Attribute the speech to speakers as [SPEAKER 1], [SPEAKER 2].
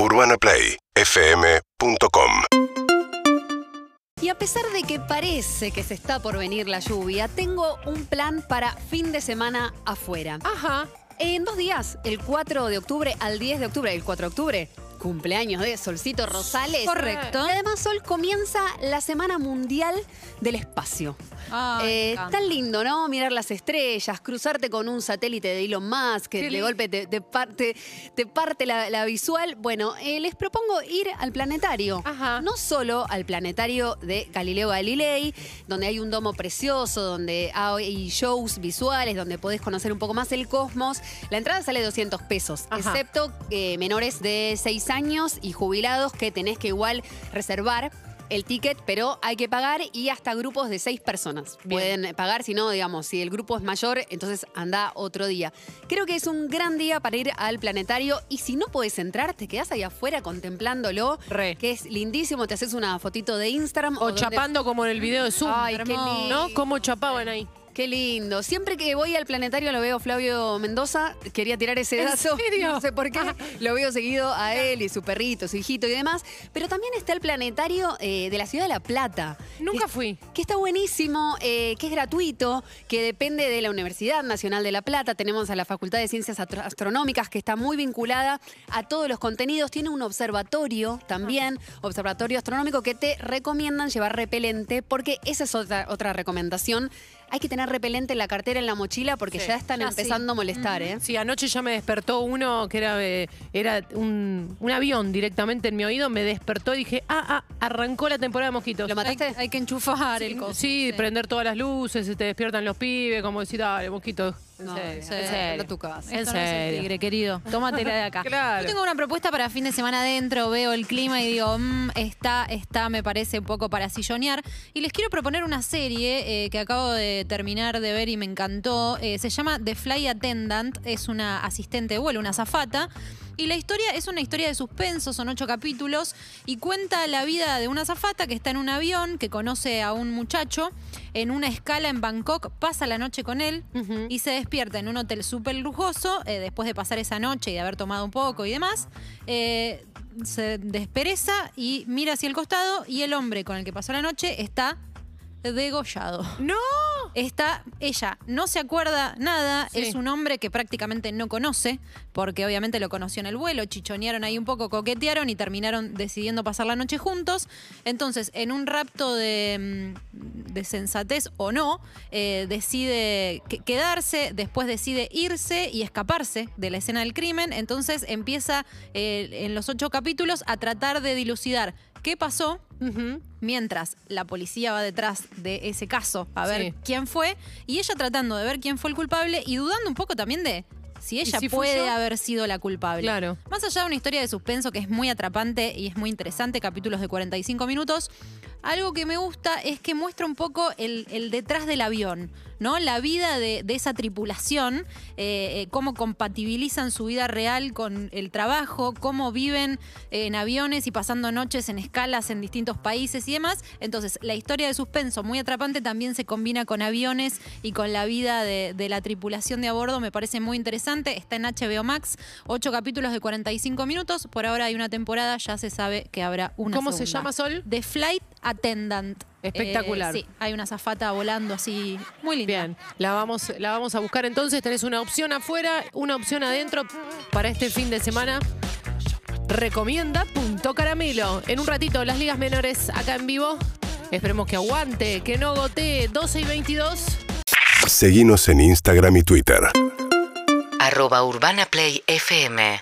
[SPEAKER 1] UrbanaPlayFM.com
[SPEAKER 2] Y a pesar de que parece que se está por venir la lluvia, tengo un plan para fin de semana afuera.
[SPEAKER 3] Ajá.
[SPEAKER 2] En dos días, el 4 de octubre al 10 de octubre, el 4 de octubre, cumpleaños de Solcito Rosales.
[SPEAKER 3] Correcto.
[SPEAKER 2] Y además, Sol comienza la Semana Mundial del Espacio.
[SPEAKER 3] Ay,
[SPEAKER 2] Eh, tan lindo, ¿no? Mirar las estrellas, cruzarte con un satélite de Elon Musk, que de golpe te, te parte, te parte la, la visual. Bueno, eh, les propongo ir al planetario.
[SPEAKER 3] Ajá.
[SPEAKER 2] No solo al planetario de Galileo Galilei, donde hay un domo precioso, donde hay shows visuales, donde podés conocer un poco más el cosmos. La entrada sale 200 pesos,
[SPEAKER 3] Ajá.
[SPEAKER 2] excepto eh, menores de 6 años y jubilados que tenés que igual reservar el ticket, pero hay que pagar y hasta grupos de seis personas
[SPEAKER 3] Bien.
[SPEAKER 2] pueden pagar. Si no, digamos, si el grupo es mayor, entonces anda otro día. Creo que es un gran día para ir al planetario y si no puedes entrar, te quedas ahí afuera contemplándolo,
[SPEAKER 3] Re.
[SPEAKER 2] que es lindísimo. Te haces una fotito de Instagram
[SPEAKER 3] O chapando como en el video de Zoom.
[SPEAKER 2] Ay, qué lindo.
[SPEAKER 3] ¿No? Cómo chapaban ahí.
[SPEAKER 2] Qué lindo. Siempre que voy al planetario lo veo Flavio Mendoza. Quería tirar ese
[SPEAKER 3] ¿En
[SPEAKER 2] dato.
[SPEAKER 3] serio?
[SPEAKER 2] No sé por qué. Lo veo seguido a él y su perrito, su hijito y demás. Pero también está el planetario eh, de la ciudad de La Plata.
[SPEAKER 3] Nunca fui.
[SPEAKER 2] Que está buenísimo, eh, que es gratuito, que depende de la Universidad Nacional de La Plata. Tenemos a la Facultad de Ciencias Astro- Astronómicas, que está muy vinculada a todos los contenidos. Tiene un observatorio también, observatorio astronómico, que te recomiendan llevar repelente, porque esa es otra, otra recomendación. Hay que tener repelente en la cartera, en la mochila, porque
[SPEAKER 3] Sí,
[SPEAKER 2] ya están
[SPEAKER 3] ya
[SPEAKER 2] empezando a molestar, ¿eh?
[SPEAKER 3] Sí, anoche ya me despertó uno que era, eh, era un, un avión directamente en mi oído. Me despertó y dije, ah, ah, arrancó la temporada de mosquitos.
[SPEAKER 2] ¿Lo mataste?
[SPEAKER 4] Hay, hay que enchufar coso.
[SPEAKER 3] Sí, prender todas las luces, se te despiertan los pibes, como decir, dale, mosquito. En
[SPEAKER 2] No,
[SPEAKER 3] serio,
[SPEAKER 2] sí,
[SPEAKER 3] en serio.
[SPEAKER 2] no tu casa.
[SPEAKER 3] En
[SPEAKER 4] Esto no es el
[SPEAKER 3] serio.
[SPEAKER 4] tigre, querido. Tómatela de acá.
[SPEAKER 3] Claro.
[SPEAKER 4] Yo tengo una propuesta para fin de semana adentro, veo el clima y digo, "Mm, está, está, me parece un poco para sillonear. Y les quiero proponer una serie eh, que acabo de terminar de ver y me encantó. Eh, se llama The Fly Attendant, es una asistente de vuelo, una azafata. Y la historia es una historia de suspenso, son ocho capítulos, y cuenta la vida de una azafata que está en un avión, que conoce a un muchacho en una escala en Bangkok, pasa la noche con él y se despierta en un hotel súper lujoso, eh, después de pasar esa noche y de haber tomado un poco y demás. eh, se despereza y mira hacia el costado y el hombre con el que pasó la noche está degollado.
[SPEAKER 3] ¡No!
[SPEAKER 4] Está, ella no se acuerda nada,
[SPEAKER 3] Sí.
[SPEAKER 4] es un hombre que prácticamente no conoce, porque obviamente lo conoció en el vuelo, chichonearon ahí un poco, coquetearon y terminaron decidiendo pasar la noche juntos. Entonces, en un rapto de, mm, de sensatez o no, eh, decide que- quedarse, después decide irse y escaparse de la escena del crimen. Entonces empieza eh, en los ocho capítulos a tratar de dilucidar qué pasó, mientras la policía va detrás de ese caso a ver
[SPEAKER 3] Sí.
[SPEAKER 4] quién fue y ella tratando de ver quién fue el culpable y dudando un poco también de si ella
[SPEAKER 3] si
[SPEAKER 4] puede haber sido la culpable.
[SPEAKER 3] Claro.
[SPEAKER 4] Más allá de una historia de suspenso que es muy atrapante y es muy interesante, capítulos de 45 minutos, algo que me gusta es que muestra un poco el, el detrás del avión, ¿no? La vida de, de esa tripulación, eh, eh, cómo compatibilizan su vida real con el trabajo, cómo viven en aviones y pasando noches en escalas en distintos países y demás. Entonces, la historia de suspenso muy atrapante también se combina con aviones y con la vida de, de la tripulación de a bordo. Me parece muy interesante. Está en HBO Max, ocho capítulos de 45 minutos. Por ahora hay una temporada, ya se sabe que habrá una
[SPEAKER 3] ¿Cómo se llama, Sol?
[SPEAKER 4] The Flight Attendant.
[SPEAKER 3] Espectacular.
[SPEAKER 4] Eh, sí, hay una zafata volando así, muy linda.
[SPEAKER 3] Bien, la vamos, la vamos a buscar entonces. Tenés una opción afuera, una opción adentro para este fin de semana. Recomienda Punto Caramelo. En un ratito, las ligas menores acá en vivo. Esperemos que aguante, que no gotee. 12 y 22.
[SPEAKER 1] Seguinos en Instagram y Twitter.
[SPEAKER 5] arroba urbanaplayfm